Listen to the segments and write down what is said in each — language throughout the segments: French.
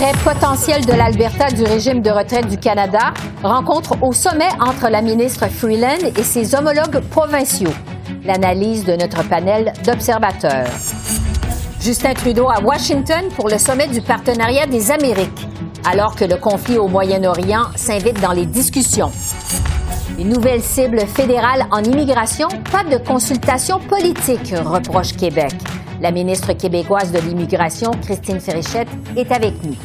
Retrait potentiel de l'Alberta du régime de retraite du Canada. Rencontre au sommet entre la ministre Freeland et ses homologues provinciaux. L'analyse de notre panel d'observateurs. Justin Trudeau à Washington pour le sommet du partenariat des Amériques, alors que le conflit au Moyen-Orient s'invite dans les discussions. Une nouvelle cible fédérale en immigration, pas de consultation politique, reproche Québec. La ministre québécoise de l'Immigration, Christine Férichette, est avec nous.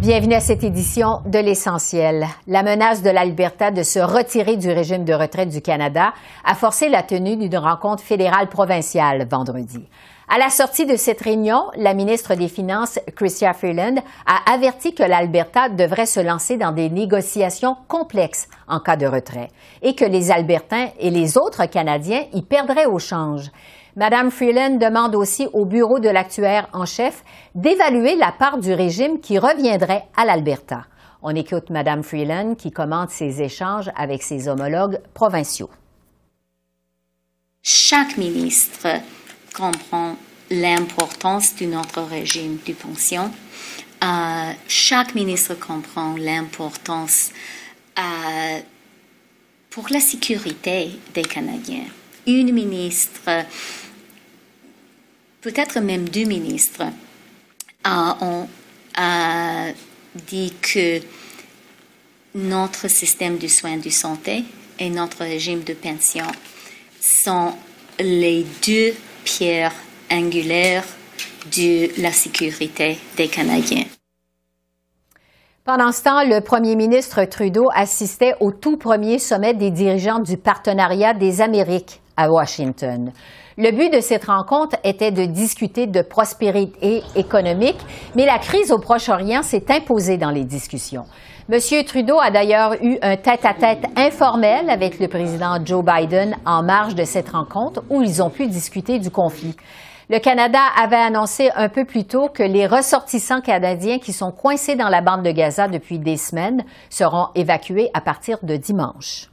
Bienvenue à cette édition de l'essentiel. La menace de l'Alberta de se retirer du régime de retraite du Canada a forcé la tenue d'une rencontre fédérale provinciale vendredi. À la sortie de cette réunion, la ministre des Finances, Chrystia Freeland, a averti que l'Alberta devrait se lancer dans des négociations complexes en cas de retrait et que les Albertains et les autres Canadiens y perdraient au change. Madame Freeland demande aussi au bureau de l'actuaire en chef d'évaluer la part du régime qui reviendrait à l'Alberta. On écoute Madame Freeland qui commente ses échanges avec ses homologues provinciaux. Chaque ministre comprend l'importance de notre régime de pension. Euh, chaque ministre comprend l'importance euh, pour la sécurité des Canadiens. Une ministre, peut-être même deux ministres, euh, ont dit que notre système de soins de santé et notre régime de pension sont les deux pierre angulaire de la sécurité des Canadiens. Pendant ce temps, le premier ministre Trudeau assistait au tout premier sommet des dirigeants du partenariat des Amériques à Washington. Le but de cette rencontre était de discuter de prospérité économique, mais la crise au Proche-Orient s'est imposée dans les discussions. Monsieur Trudeau a d'ailleurs eu un tête-à-tête informel avec le président Joe Biden en marge de cette rencontre où ils ont pu discuter du conflit. Le Canada avait annoncé un peu plus tôt que les ressortissants canadiens qui sont coincés dans la bande de Gaza depuis des semaines seront évacués à partir de dimanche.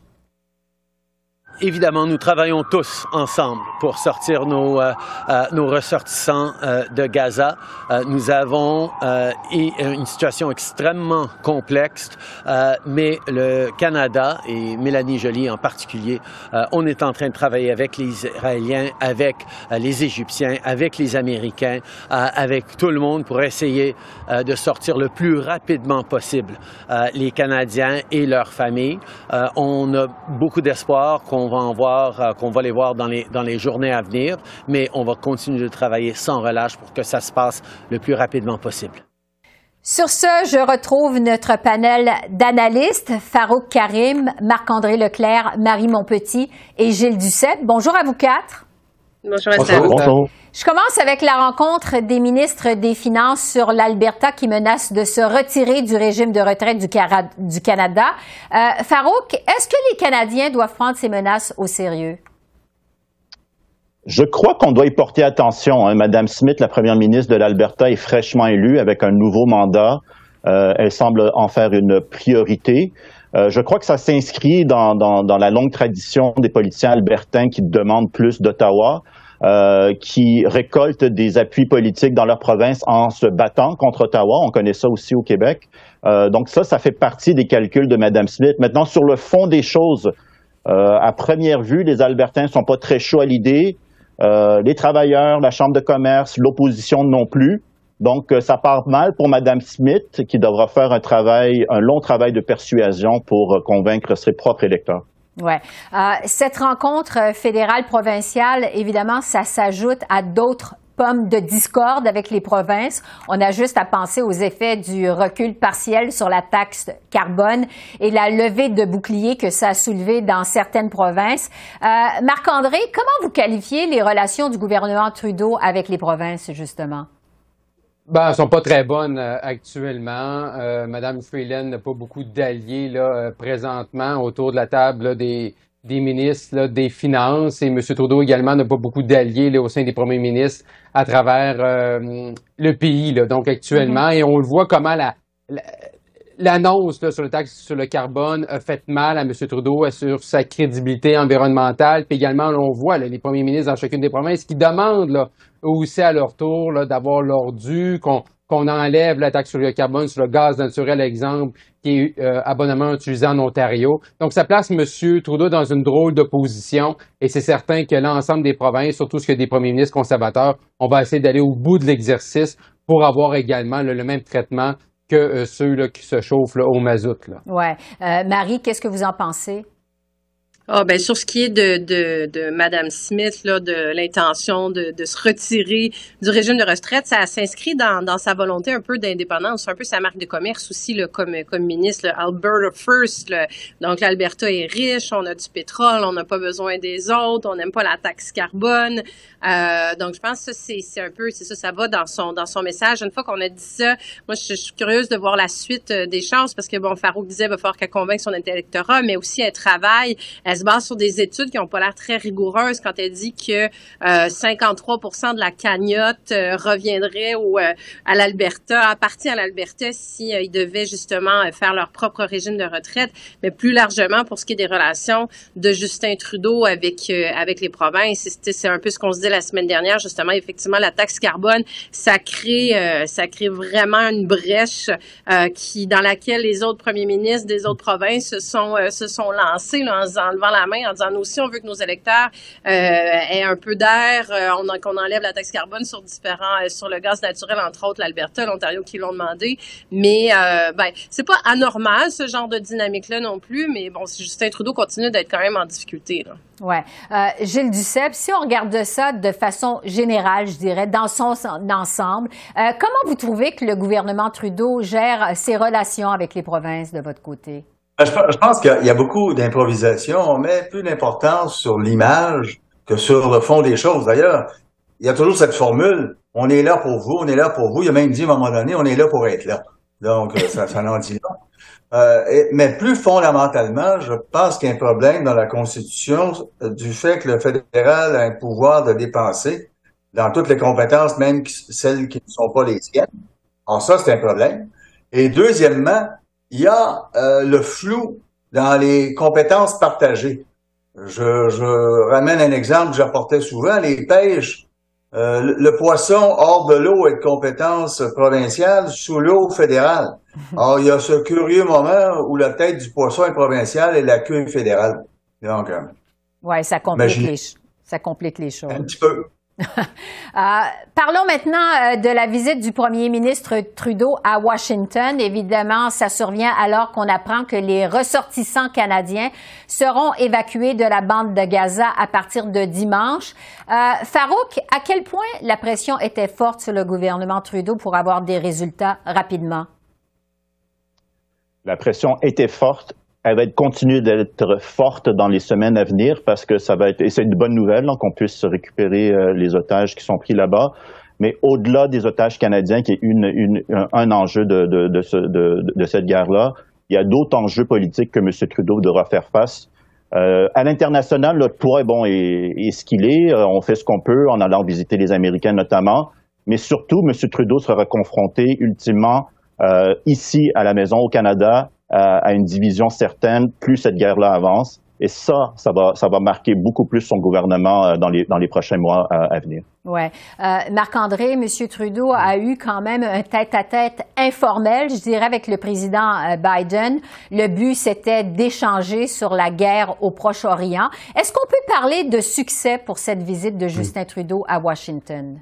Évidemment, nous travaillons tous ensemble pour sortir nos, euh, euh, ressortissants euh, de Gaza. nous avons une situation extrêmement complexe, mais le Canada et Mélanie Joly en particulier, on est en train de travailler avec les Israéliens, avec les Égyptiens, avec les Américains, avec tout le monde pour essayer de sortir le plus rapidement possible les Canadiens et leurs familles. on a beaucoup d'espoir qu'on va en voir, euh, qu'on va les voir dans les, dans les journées à venir, mais on va continuer de travailler sans relâche pour que ça se passe le plus rapidement possible. Sur ce, je retrouve notre panel d'analystes, Farouk Karim, Marc-André Leclerc, Marie Monpetit et Gilles Duceppe. Bonjour à vous quatre. Bonjour, Bonjour. Je commence avec la rencontre des ministres des Finances sur l'Alberta qui menace de se retirer du régime de retraite du, Canada. Euh, Farouk, est-ce que les Canadiens doivent prendre ces menaces au sérieux? Je crois qu'on doit y porter attention. Hein. Madame Smith, la première ministre de l'Alberta, est fraîchement élue avec un nouveau mandat. Euh, elle semble en faire une priorité. Euh, je crois que ça s'inscrit dans, dans, la longue tradition des politiciens albertains qui demandent plus d'Ottawa. Euh, qui récoltent des appuis politiques dans leur province en se battant contre Ottawa. On connaît ça aussi au Québec. Euh, donc ça, ça fait partie des calculs de Mme Smith. Maintenant, sur le fond des choses, euh, à première vue, les Albertains sont pas très chauds à l'idée. les travailleurs, la Chambre de commerce, l'opposition non plus. Donc, ça part mal pour Mme Smith, qui devra faire un travail, un long travail de persuasion pour convaincre ses propres électeurs. Ouais. Euh, cette rencontre fédérale provinciale, évidemment, ça s'ajoute à d'autres pommes de discorde avec les provinces. On a juste à penser aux effets du recul partiel sur la taxe carbone et la levée de boucliers que ça a soulevé dans certaines provinces. Euh, Marc-André, comment vous qualifiez les relations du gouvernement Trudeau avec les provinces, justement? Ben, elles sont pas très bonnes euh, actuellement. Euh, Madame Freeland n'a pas beaucoup d'alliés là euh, présentement autour de la table des, des ministres des Finances et M. Trudeau également n'a pas beaucoup d'alliés au sein des premiers ministres à travers le pays. Là, donc actuellement, mm-hmm. et on le voit comment la, l'annonce sur le taxe sur le carbone a fait mal à M. Trudeau sur sa crédibilité environnementale. Puis également, on voit les premiers ministres dans chacune des provinces qui demandent là, aussi à leur tour d'avoir leur dû, qu'on enlève la taxe sur le carbone sur le gaz naturel, exemple, qui est euh, abonnement utilisé en Ontario. Donc, ça place M. Trudeau dans une drôle de position et c'est certain que l'ensemble des provinces, surtout ce que des premiers ministres conservateurs, on va essayer d'aller au bout de l'exercice pour avoir également le même traitement que euh, ceux là, qui se chauffent au mazout. Oui. Euh, Marie, qu'est-ce que vous en pensez? Ah ben sur ce qui est de, de, de Madame Smith là, de l'intention de, de se retirer du régime de retraite, ça s'inscrit dans, dans sa volonté un peu d'indépendance, un peu sa marque de commerce aussi là, comme comme ministre. Là, Alberta first, là. donc l'Alberta est riche, on a du pétrole, on n'a pas besoin des autres, on n'aime pas la taxe carbone. Euh, donc je pense que c'est c'est un peu c'est ça, ça va dans son dans son message. Une fois qu'on a dit ça, moi je, suis curieuse de voir la suite euh, des choses parce que bon Farouk disait va falloir qu'elle convainque son électorat, mais aussi elle travaille se base sur des études qui n'ont pas l'air très rigoureuses quand elle dit que 53 euh, de la cagnotte euh, reviendrait au, euh, à l'Alberta, appartient à l'Alberta si ils devaient justement faire leur propre régime de retraite, mais plus largement pour ce qui est des relations de Justin Trudeau avec avec les provinces. C'est un peu ce qu'on se dit la semaine dernière, justement. Effectivement, la taxe carbone, ça crée ça crée vraiment une brèche qui dans laquelle les autres premiers ministres des autres provinces se sont se sont lancés là, en, la main en disant nous aussi on veut que nos électeurs euh, aient un peu d'air, euh, qu'on enlève la taxe carbone sur différents, euh, sur le gaz naturel entre autres l'Alberta, l'Ontario qui l'ont demandé. Mais ben c'est pas anormal ce genre de dynamique là non plus. Mais bon, Justin Trudeau continue d'être quand même en difficulté. Là. Ouais, Gilles Duceppe, si on regarde ça de façon générale, je dirais, dans son ensemble, comment vous trouvez que le gouvernement Trudeau gère ses relations avec les provinces de votre côté? Ben, je, pense qu'il y, a beaucoup d'improvisation. On met plus d'importance sur l'image que sur le fond des choses. D'ailleurs, il y a toujours cette formule on est là pour vous, on est là pour vous. Il a même dit à un moment donné on est là pour être là. Donc, euh, ça, ça en dit long. Euh, mais plus fondamentalement, je pense qu'il y a un problème dans la Constitution euh, du fait que le fédéral a un pouvoir de dépenser dans toutes les compétences, même celles qui ne sont pas les siennes. Alors ça, c'est un problème. Et deuxièmement, il y a euh, le flou dans les compétences partagées. Je, je ramène un exemple que j'apportais souvent, les pêches. Euh, le, poisson hors de l'eau est de compétence provinciale, sous l'eau fédérale. Or, il y a ce curieux moment où la tête du poisson est provinciale et la queue est fédérale. Donc, euh, ouais, ça complique, les, ça complique les choses. Un petit peu. Euh, parlons maintenant euh, de la visite du premier ministre Trudeau à Washington. Évidemment, ça survient alors qu'on apprend que les ressortissants canadiens seront évacués de la bande de Gaza à partir de dimanche. Euh, Farouk, à quel point la pression était forte sur le gouvernement Trudeau pour avoir des résultats rapidement? La pression était forte elle va être, continuer d'être forte dans les semaines à venir parce que ça va être, et c'est une bonne nouvelle qu'on puisse récupérer euh, les otages qui sont pris là-bas. Mais au-delà des otages canadiens, qui est un, enjeu de, de, de, ce, de, cette guerre-là, il y a d'autres enjeux politiques que M. Trudeau devra faire face. Euh, à l'international, le poids bon, est, est ce qu'il est. Euh, on fait ce qu'on peut en allant visiter les Américains notamment. Mais surtout, M. Trudeau sera confronté ultimement ici à la maison au Canada à une division certaine plus cette guerre-là avance. Et ça, ça va, ça va marquer beaucoup plus son gouvernement euh, dans les, dans les prochains mois euh, à venir. Ouais. Euh, Marc-André, M. Trudeau a eu quand même un tête-à-tête informel, je dirais, avec le président Biden. Le but, c'était d'échanger sur la guerre au Proche-Orient. Est-ce qu'on peut parler de succès pour cette visite de Justin Trudeau à Washington?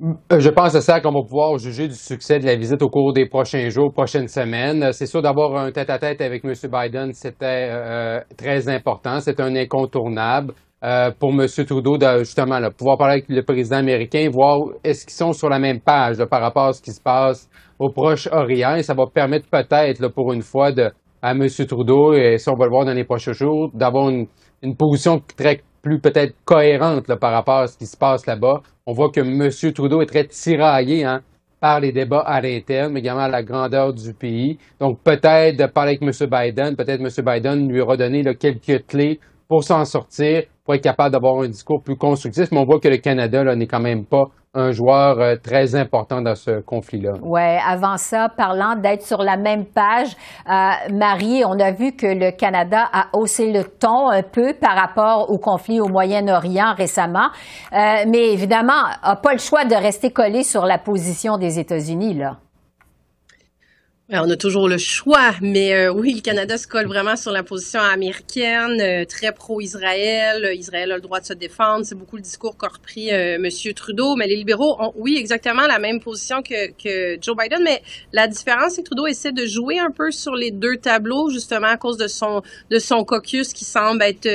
Euh, je pense à ça qu'on va pouvoir juger du succès de la visite au cours des prochains jours, prochaines semaines. C'est sûr d'avoir un tête-à-tête avec M. Biden, c'était euh, très important, c'est un incontournable. Euh, pour M. Trudeau de justement pouvoir parler avec le président américain, voir est-ce qu'ils sont sur la même page par rapport à ce qui se passe au Proche-Orient. Et ça va permettre peut-être pour une fois de, à M. Trudeau, et si on va le voir dans les prochains jours, d'avoir une, une position très plus peut-être cohérente par rapport à ce qui se passe là-bas. On voit que M. Trudeau est très tiraillé hein, par les débats à l'interne, mais également à la grandeur du pays. Donc peut-être de parler avec M. Biden, peut-être M. Biden lui aura donné quelques clés pour s'en sortir, pour être capable d'avoir un discours plus constructif. Mais on voit que le Canada n'est quand même pas un joueur euh, très important dans ce conflit-là. Oui, avant ça, parlant d'être sur la même page, euh, Marie, on a vu que le Canada a haussé le ton un peu par rapport au conflit au Moyen-Orient récemment, euh, mais évidemment, n'a pas le choix de rester collé sur la position des États-Unis, là. On a toujours le choix, mais euh, oui, le Canada se colle vraiment sur la position américaine, euh, très pro-Israël. Israël a le droit de se défendre. C'est beaucoup le discours qu'a repris euh, M. Trudeau. Mais les libéraux ont, oui, exactement la même position que, que Joe Biden. Mais la différence, c'est que Trudeau essaie de jouer un peu sur les deux tableaux, justement à cause de son de son caucus qui semble être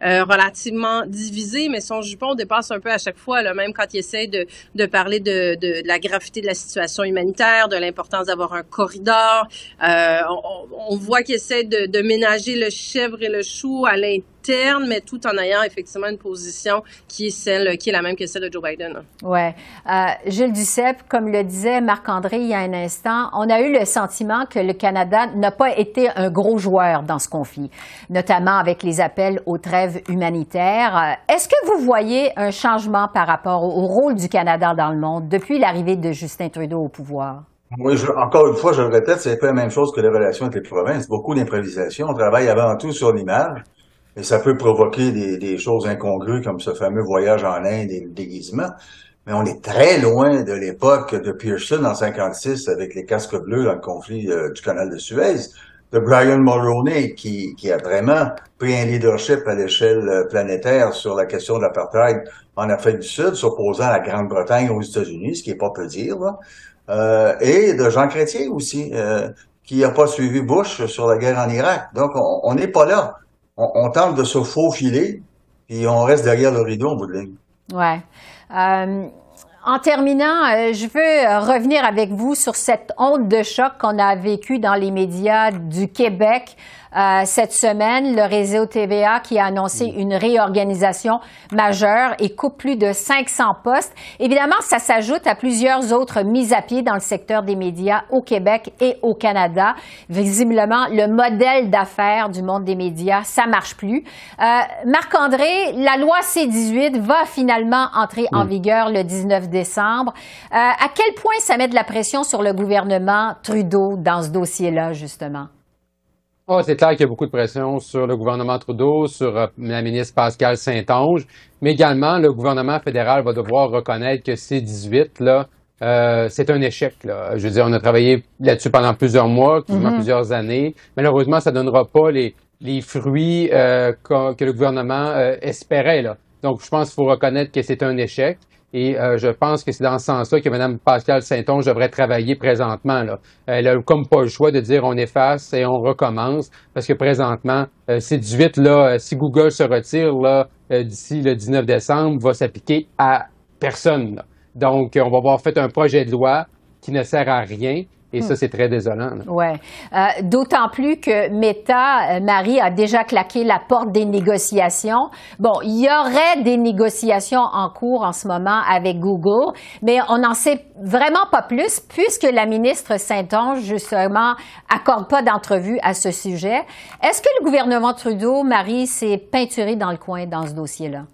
relativement divisé. Mais son jupon dépasse un peu à chaque fois, là, même quand il essaie de, de parler de, de, de la gravité de la situation humanitaire, de l'importance d'avoir un corridor euh, on, voit qu'il essaie de, ménager le chèvre et le chou à l'interne, mais tout en ayant effectivement une position qui est celle, qui est la même que celle de Joe Biden. Oui. Euh, Gilles Duceppe, comme le disait Marc-André il y a un instant, on a eu le sentiment que le Canada n'a pas été un gros joueur dans ce conflit, notamment avec les appels aux trêves humanitaires. Euh, est-ce que vous voyez un changement par rapport au rôle du Canada dans le monde depuis l'arrivée de Justin Trudeau au pouvoir? Oui, encore une fois, je le répète, c'est pas la même chose que les relations avec les provinces. Beaucoup d'improvisation. On travaille avant tout sur l'image. Et ça peut provoquer des, choses incongrues comme ce fameux voyage en Inde et le déguisement. Mais on est très loin de l'époque de Pearson en 56 avec les casques bleus dans le conflit euh, du canal de Suez, de Brian Mulroney qui, qui a vraiment pris un leadership à l'échelle euh, planétaire sur la question de l'apartheid en Afrique du Sud, s'opposant à la Grande-Bretagne aux États-Unis, ce qui est pas peu dire. Euh, et de Jean Chrétien aussi, euh, qui n'a pas suivi Bush sur la guerre en Irak. Donc, on n'est pas là. On, tente de se faufiler, puis on reste derrière le rideau en bout de ligne. Ouais. Euh, en terminant, je veux revenir avec vous sur cette honte de choc qu'on a vécue dans les médias du Québec euh, cette semaine, le réseau TVA qui a annoncé mm. une réorganisation majeure et coupe plus de 500 postes. Évidemment, ça s'ajoute à plusieurs autres mises à pied dans le secteur des médias au Québec et au Canada. Visiblement, le modèle d'affaires du monde des médias, ça marche plus. Euh, Marc-André, la loi C-18 va finalement entrer en mm. vigueur le 19 décembre. Euh, à quel point ça met de la pression sur le gouvernement Trudeau dans ce dossier-là, justement? Oh, c'est clair qu'il y a beaucoup de pression sur le gouvernement Trudeau, sur euh, la ministre Pascal Saint-Onge, mais également le gouvernement fédéral va devoir reconnaître que C-18, là, euh, c'est un échec. Là. Je veux dire, on a travaillé là-dessus pendant plusieurs mois, quasiment mm-hmm. plusieurs années. Malheureusement, ça ne donnera pas les, les fruits euh, que, le gouvernement euh, espérait. Là. Donc, je pense qu'il faut reconnaître que c'est un échec. Et euh, je pense que c'est dans ce sens-là que Mme Pascal Saint-Onge devrait travailler présentement. Là. Elle a comme pas le choix de dire on efface et on recommence, parce que présentement, euh, c'est 18, là, euh, si Google se retire là, d'ici le 19 décembre, va s'appliquer à personne. Donc, on va avoir fait un projet de loi qui ne sert à rien et ça, hmm. c'est très désolant. Oui. Euh, D'autant plus que Meta, euh, Marie, a déjà claqué la porte des négociations. Bon, il y aurait des négociations en cours en ce moment avec Google, mais on n'en sait vraiment pas plus puisque la ministre Saint-Onge, justement, accorde pas d'entrevue à ce sujet. Est-ce que le gouvernement Trudeau, Marie, s'est peinturé dans le coin dans ce dossier-là?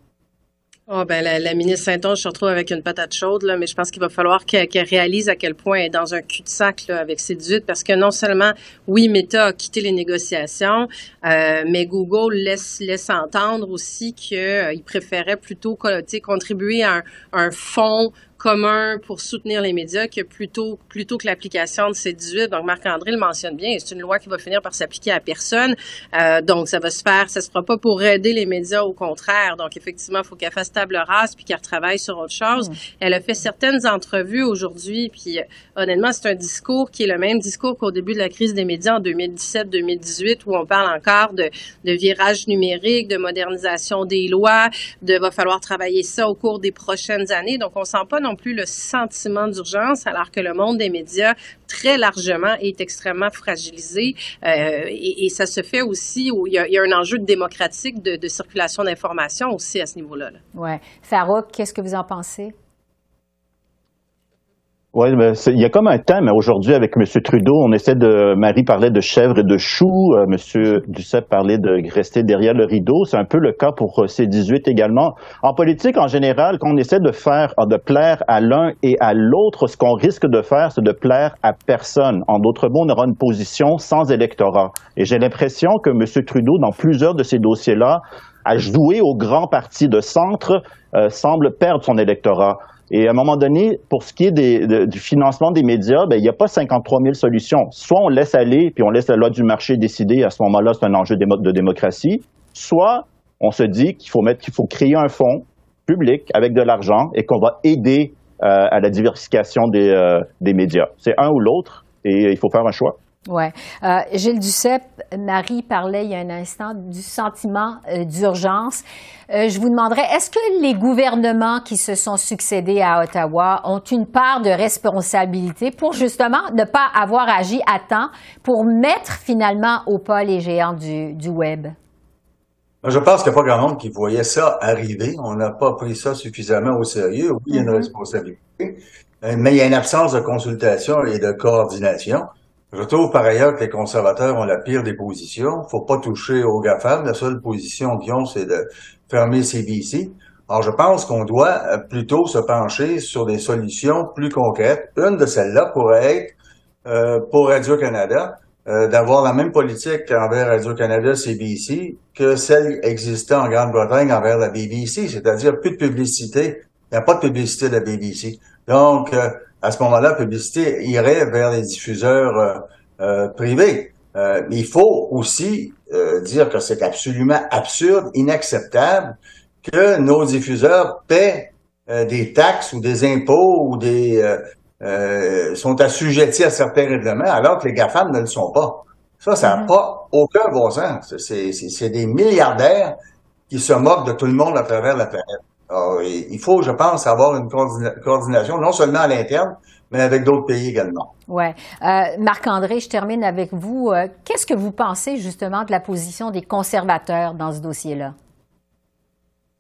Oh, ben, la, ministre Saint-Onge se retrouve avec une patate chaude, là, mais je pense qu'il va falloir qu'elle réalise à quel point elle est dans un cul-de-sac avec ses 18, parce que non seulement, oui, Meta a quitté les négociations, euh, mais Google laisse, laisse entendre aussi qu'il euh, préférait plutôt contribuer à un, un fonds commun pour soutenir les médias que plutôt, plutôt que l'application de ces 18. Donc, Marc-André le mentionne bien, c'est une loi qui va finir par s'appliquer à personne. Euh, donc, ça va se faire, ça se fera pas pour aider les médias, au contraire. Donc, effectivement, il faut qu'elle fasse table rase puis qu'elle retravaille sur autre chose. Mm. Elle a fait certaines entrevues aujourd'hui, puis euh, honnêtement, c'est un discours qui est le même discours qu'au début de la crise des médias en 2017-2018, où on parle encore de, de virage numérique, de modernisation des lois, de va falloir travailler ça au cours des prochaines années. Donc, on sent pas non plus le sentiment d'urgence, alors que le monde des médias, très largement, est extrêmement fragilisé. Euh, et, ça se fait aussi où il y a, un enjeu démocratique de, circulation d'informations aussi à ce niveau-là. Oui. Farouk, qu'est-ce que vous en pensez? Oui, ben, il y a comme un thème aujourd'hui avec M. Trudeau. On essaie de. Marie parlait de chèvre et de choux. Euh, M. Duceppe parlait de rester derrière le rideau. C'est un peu le cas pour euh, C18 également. En politique, en général, quand on essaie de faire, de plaire à l'un et à l'autre, ce qu'on risque de faire, c'est de plaire à personne. En d'autres mots, on aura une position sans électorat. Et j'ai l'impression que M. Trudeau, dans plusieurs de ces dossiers-là, a joué au grand parti de centre, euh, semble perdre son électorat. Et à un moment donné, pour ce qui est du financement des médias, ben, il n'y a pas 53 000 solutions. Soit on laisse aller, puis on laisse la loi du marché décider, à ce moment-là, c'est un enjeu de démocratie. Soit on se dit qu'il faut mettre, faut créer un fonds public avec de l'argent et qu'on va aider euh, à la diversification euh, des médias. C'est un ou l'autre et il faut faire un choix. Oui. Euh, Gilles Duceppe, Marie parlait il y a un instant du sentiment euh, d'urgence. Euh, je vous demanderais, est-ce que les gouvernements qui se sont succédés à Ottawa ont une part de responsabilité pour justement ne pas avoir agi à temps pour mettre finalement au pas les géants du, du Web? Je pense qu'il n'y a pas grand monde qui voyait ça arriver. On n'a pas pris ça suffisamment au sérieux. Oui, il y a une mm-hmm. responsabilité, mais il y a une absence de consultation et de coordination. Je trouve par ailleurs que les conservateurs ont la pire des positions. Faut pas toucher aux GAFAM. La seule position qu'ils ont, c'est de fermer CBC. Alors, je pense qu'on doit euh, plutôt se pencher sur des solutions plus concrètes. Une de celles-là pourrait être, euh, pour Radio-Canada, euh, d'avoir la même politique envers Radio-Canada CBC que celle existant en Grande-Bretagne envers la BBC, c'est-à-dire plus de publicité. Il n'y a pas de publicité de la BBC. Donc, à ce moment-là, la publicité irait vers les diffuseurs euh, euh, privés. Euh, mais il faut aussi dire que c'est absolument absurde, inacceptable que nos diffuseurs paient des taxes ou des impôts ou des sont assujettis à certains règlements alors que les GAFAM ne le sont pas. Ça, ça n'a mm-hmm. pas aucun bon sens. C'est des milliardaires qui se moquent de tout le monde à travers la planète. Alors, il faut, je pense, avoir une coordination, non seulement à l'interne, mais avec d'autres pays également. Oui. Euh, Marc-André, je termine avec vous. Euh, qu'est-ce que vous pensez justement de la position des conservateurs dans ce dossier-là?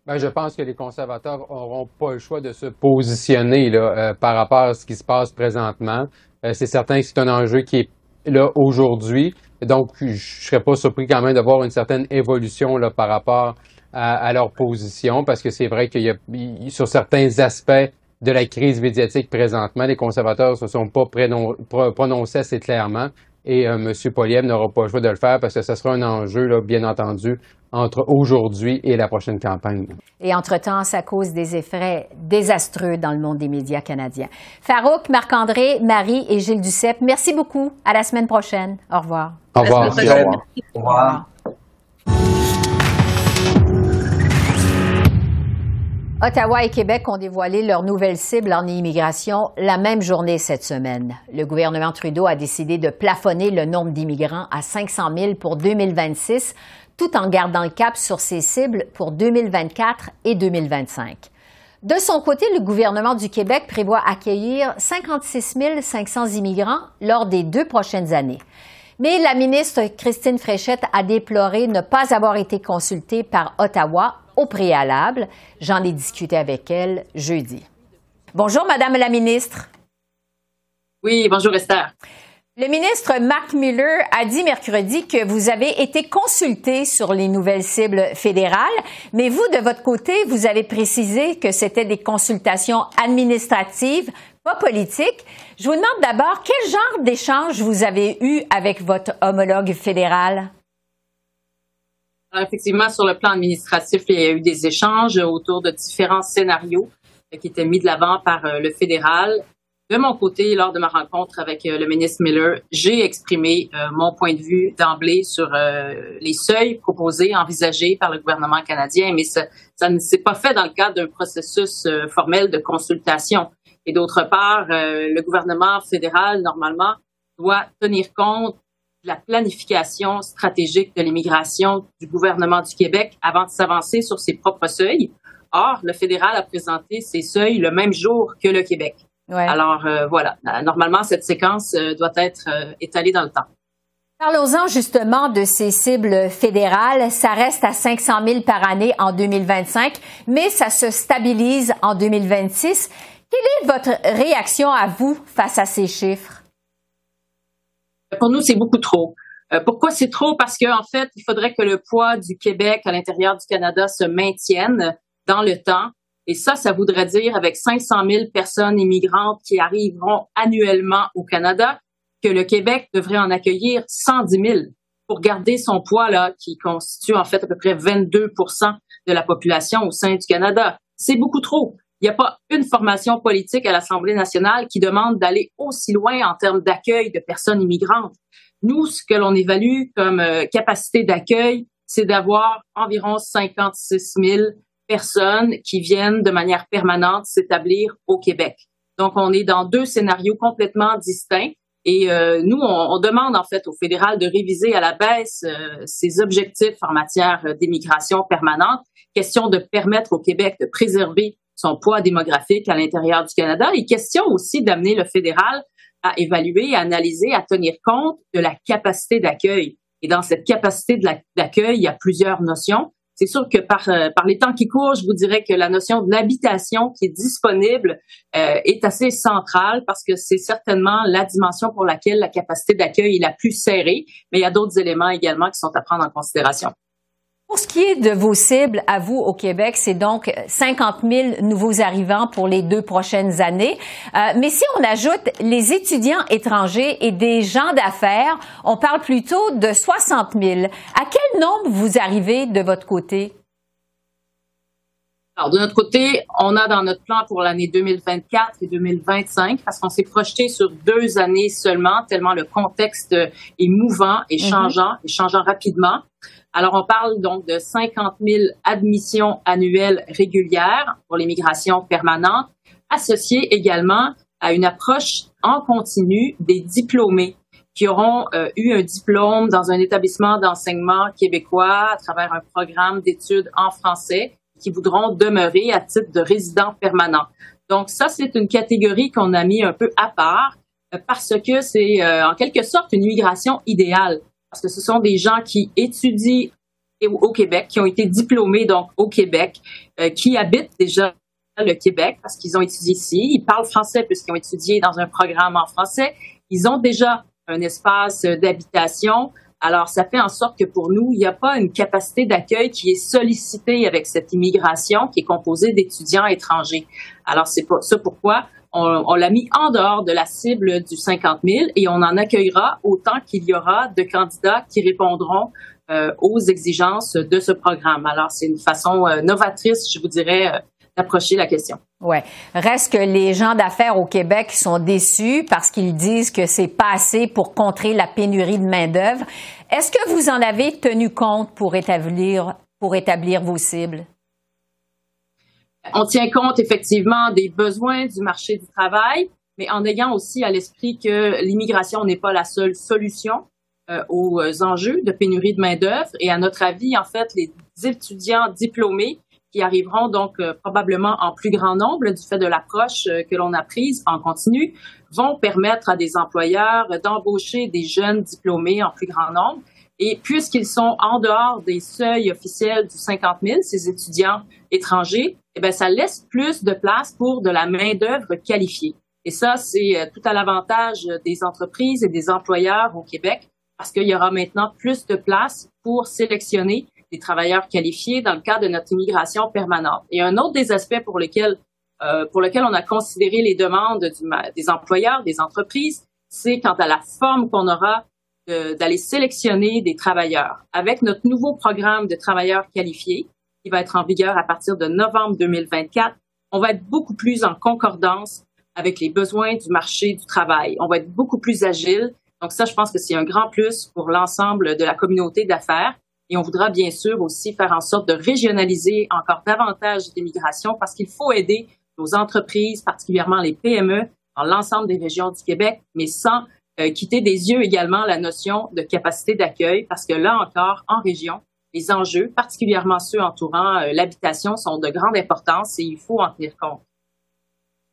Ben, je pense que les conservateurs n'auront pas le choix de se positionner là, euh, par rapport à ce qui se passe présentement. c'est certain que c'est un enjeu qui est là aujourd'hui. Donc, je ne serais pas surpris quand même d'avoir une certaine évolution là, par rapport à, leur position, parce que c'est vrai qu'il y a, sur certains aspects de la crise médiatique présentement, les conservateurs ne se sont pas prononcés assez clairement. Et euh, M. Poliev n'aura pas le choix de le faire parce que ce sera un enjeu, là, bien entendu, entre aujourd'hui et la prochaine campagne. Et entre-temps, ça cause des effets désastreux dans le monde des médias canadiens. Farouk, Marc-André, Marie et Gilles Duceppe, merci beaucoup. À la semaine prochaine. Au revoir. Au revoir. Au revoir. Au revoir. Ottawa et Québec ont dévoilé leur nouvelle cible en immigration la même journée cette semaine. Le gouvernement Trudeau a décidé de plafonner le nombre d'immigrants à 500 000 pour 2026, tout en gardant le cap sur ses cibles pour 2024 et 2025. De son côté, le gouvernement du Québec prévoit accueillir 56 500 immigrants lors des deux prochaines années. Mais la ministre Christine Fréchette a déploré ne pas avoir été consultée par Ottawa au préalable. J'en ai discuté avec elle jeudi. Bonjour, Madame la ministre. Oui, bonjour Esther. Le ministre Mark Miller a dit mercredi que vous avez été consulté sur les nouvelles cibles fédérales, mais vous, de votre côté, vous avez précisé que c'était des consultations administratives, pas politiques. Je vous demande d'abord quel genre d'échange vous avez eu avec votre homologue fédéral? Effectivement, sur le plan administratif, il y a eu des échanges autour de différents scénarios qui étaient mis de l'avant par euh, le fédéral. De mon côté, lors de ma rencontre avec euh, le ministre Miller, j'ai exprimé euh, mon point de vue d'emblée sur les seuils proposés, envisagés par le gouvernement canadien, mais ça, ça ne s'est pas fait dans le cadre d'un processus formel de consultation. Et d'autre part, le gouvernement fédéral, normalement, doit tenir compte la planification stratégique de l'immigration du gouvernement du Québec avant de s'avancer sur ses propres seuils. Or, le fédéral a présenté ses seuils le même jour que le Québec. Alors euh, voilà, normalement, cette séquence euh, doit être euh, étalée dans le temps. Parlons-en justement de ces cibles fédérales. Ça reste à 500 000 par année en 2025, mais ça se stabilise en 2026. Quelle est votre réaction à vous face à ces chiffres? Pour nous, c'est beaucoup trop. Euh, pourquoi c'est trop? Parce qu'en en fait, il faudrait que le poids du Québec à l'intérieur du Canada se maintienne dans le temps. Et ça, ça voudrait dire, avec 500 000 personnes immigrantes qui arriveront annuellement au Canada, que le Québec devrait en accueillir 110 000 pour garder son poids, là, qui constitue en fait à peu près 22% de la population au sein du Canada. C'est beaucoup trop. Il n'y a pas une formation politique à l'Assemblée nationale qui demande d'aller aussi loin en termes d'accueil de personnes immigrantes. Nous, ce que l'on évalue comme euh, capacité d'accueil, c'est d'avoir environ 56 000 personnes qui viennent de manière permanente s'établir au Québec. Donc, on est dans deux scénarios complètement distincts. Et euh, nous, on, demande en fait au fédéral de réviser à la baisse euh, ses objectifs en matière d'immigration permanente. Question de permettre au Québec de préserver son poids démographique à l'intérieur du Canada et question aussi d'amener le fédéral à évaluer, à analyser, à tenir compte de la capacité d'accueil. Et dans cette capacité d'accueil, il y a plusieurs notions. C'est sûr que par, euh, par les temps qui courent, je vous dirais que la notion de l'habitation qui est disponible euh, est assez centrale parce que c'est certainement la dimension pour laquelle la capacité d'accueil est la plus serrée, mais il y a d'autres éléments également qui sont à prendre en considération. Pour ce qui est de vos cibles, à vous au Québec, c'est donc 50 000 nouveaux arrivants pour les deux prochaines années. Euh, mais si on ajoute les étudiants étrangers et des gens d'affaires, on parle plutôt de 60 000. À quel nombre vous arrivez de votre côté? Alors, de notre côté, on a dans notre plan pour l'année 2024 et 2025, parce qu'on s'est projeté sur deux années seulement, tellement le contexte est mouvant et mm-hmm. changeant, et changeant rapidement. Alors, on parle donc de 50 000 admissions annuelles régulières pour l'immigration permanente, associées également à une approche en continu des diplômés qui auront euh, eu un diplôme dans un établissement d'enseignement québécois à travers un programme d'études en français qui voudront demeurer à titre de résident permanent. Donc ça, c'est une catégorie qu'on a mis un peu à part euh, parce que c'est euh, en quelque sorte une immigration idéale parce que ce sont des gens qui étudient au Québec, qui ont été diplômés donc au Québec, euh, qui habitent déjà le Québec parce qu'ils ont étudié ici, ils parlent français puisqu'ils ont étudié dans un programme en français, ils ont déjà un espace d'habitation. Alors, ça fait en sorte que pour nous, il n'y a pas une capacité d'accueil qui est sollicitée avec cette immigration qui est composée d'étudiants étrangers. Alors, c'est ça pourquoi on, l'a mis en dehors de la cible du 50 000 et on en accueillera autant qu'il y aura de candidats qui répondront euh, aux exigences de ce programme. Alors, c'est une façon euh, novatrice, je vous dirais, euh, d'approcher la question. Ouais. Reste que les gens d'affaires au Québec sont déçus parce qu'ils disent que c'est pas assez pour contrer la pénurie de main-d'œuvre. Est-ce que vous en avez tenu compte pour établir, pour établir vos cibles? On tient compte effectivement des besoins du marché du travail, mais en ayant aussi à l'esprit que l'immigration n'est pas la seule solution euh, aux enjeux de pénurie de main-d'œuvre. Et à notre avis, en fait, les étudiants diplômés qui arriveront donc euh, probablement en plus grand nombre du fait de l'approche euh, que l'on a prise en continu, vont permettre à des employeurs d'embaucher des jeunes diplômés en plus grand nombre. Et puisqu'ils sont en dehors des seuils officiels du 50 000, ces étudiants étrangers, eh bien, ça laisse plus de place pour de la main-d'œuvre qualifiée. Et ça, c'est euh, tout à l'avantage des entreprises et des employeurs au Québec parce qu'il y aura maintenant plus de place pour sélectionner des travailleurs qualifiés dans le cadre de notre immigration permanente. Et un autre des aspects pour lesquels euh, pour lequel on a considéré les demandes des employeurs, des entreprises, c'est quant à la forme qu'on aura d'aller sélectionner des travailleurs. Avec notre nouveau programme de travailleurs qualifiés, qui va être en vigueur à partir de novembre 2024, on va être beaucoup plus en concordance avec les besoins du marché du travail. On va être beaucoup plus agile. Donc ça, je pense que c'est un grand plus pour l'ensemble de la communauté d'affaires. Et on voudra bien sûr aussi faire en sorte de régionaliser encore davantage l'immigration parce qu'il faut aider nos entreprises, particulièrement les PME, dans l'ensemble des régions du Québec, mais sans euh, quitter des yeux également la notion de capacité d'accueil parce que là encore, en région, les enjeux, particulièrement ceux entourant euh, l'habitation, sont de grande importance et il faut en tenir compte.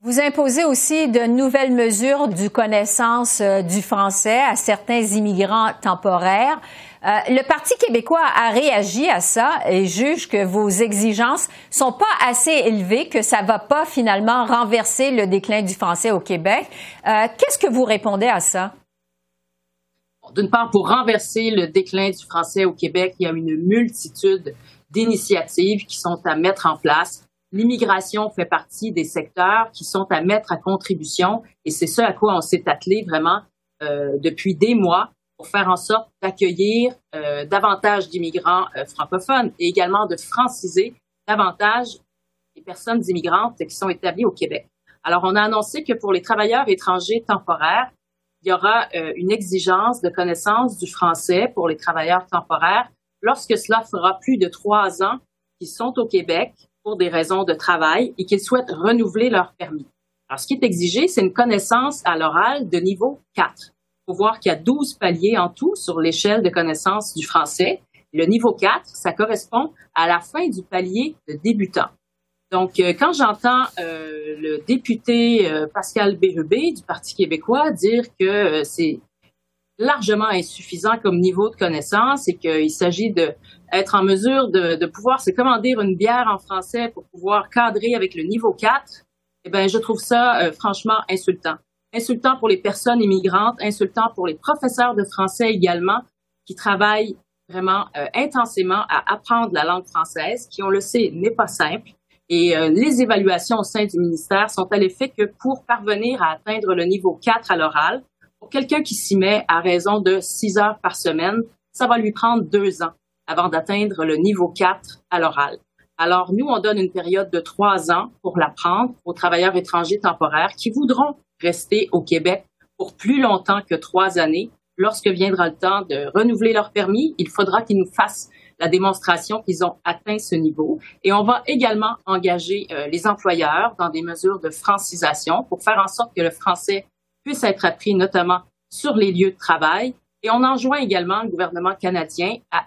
Vous imposez aussi de nouvelles mesures du connaissance euh, du français à certains immigrants temporaires. Euh, le Parti québécois a réagi à ça et juge que vos exigences sont pas assez élevées, que ça va pas finalement renverser le déclin du français au Québec. Euh, qu'est-ce que vous répondez à ça? D'une part, pour renverser le déclin du français au Québec, il y a une multitude d'initiatives qui sont à mettre en place l'immigration fait partie des secteurs qui sont à mettre à contribution et c'est ce à quoi on s'est attelé vraiment euh, depuis des mois pour faire en sorte d'accueillir euh, davantage d'immigrants euh, francophones et également de franciser davantage les personnes immigrantes qui sont établies au Québec. Alors, on a annoncé que pour les travailleurs étrangers temporaires, il y aura une exigence de connaissance du français pour les travailleurs temporaires lorsque cela fera plus de trois ans qu'ils sont au Québec pour des raisons de travail et qu'ils souhaitent renouveler leur permis. Alors, ce qui est exigé, c'est une connaissance à l'oral de niveau 4. Il faut voir qu'il y a 12 paliers en tout sur l'échelle de connaissance du français. Le niveau 4, ça correspond à la fin du palier de débutant. Donc, euh, quand j'entends euh, le député euh, Pascal Bérubé du Parti québécois dire que c'est largement insuffisant comme niveau de connaissance et qu'il s'agit de être en mesure de, de, pouvoir se commander une bière en français pour pouvoir cadrer avec le niveau 4, eh ben je trouve ça euh, franchement insultant. Insultant pour les personnes immigrantes, insultant pour les professeurs de français également qui travaillent vraiment euh, intensément à apprendre la langue française, qui on le sait n'est pas simple. Et euh, les évaluations au sein du ministère sont à l'effet que pour parvenir à atteindre le niveau 4 à l'oral, pour quelqu'un qui s'y met à raison de 6 heures par semaine, ça va lui prendre deux ans avant d'atteindre le niveau 4 à l'oral. Alors, nous, on donne une période de trois ans pour l'apprendre aux travailleurs étrangers temporaires qui voudront rester au Québec pour plus longtemps que trois années. Lorsque viendra le temps de renouveler leur permis, il faudra qu'ils nous fassent la démonstration qu'ils ont atteint ce niveau. Et on va également engager euh, les employeurs dans des mesures de francisation pour faire en sorte que le français puisse être appris notamment sur les lieux de travail. Et on enjoint également le gouvernement canadien à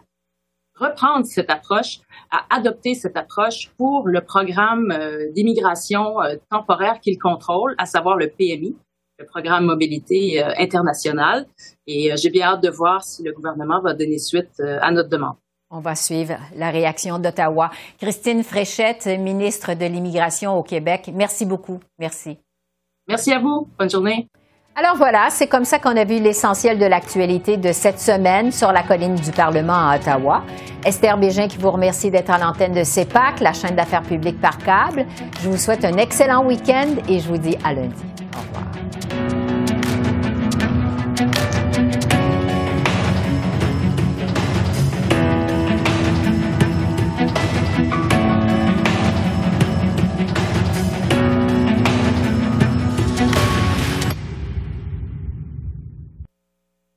reprendre cette approche, à adopter cette approche pour le programme euh, d'immigration euh, temporaire qu'il contrôle, à savoir le PMI, le programme mobilité euh, internationale. Et j'ai bien hâte de voir si le gouvernement va donner suite à notre demande. On va suivre la réaction d'Ottawa. Christine Fréchette, ministre de l'Immigration au Québec, merci beaucoup. Merci. Merci à vous. Bonne journée. Alors voilà, c'est comme ça qu'on a vu l'essentiel de l'actualité de cette semaine sur la colline du Parlement à Ottawa. Esther Bégin qui vous remercie d'être à l'antenne de CEPAC, la chaîne d'affaires publiques par câble. Je vous souhaite un excellent week-end et je vous dis à lundi.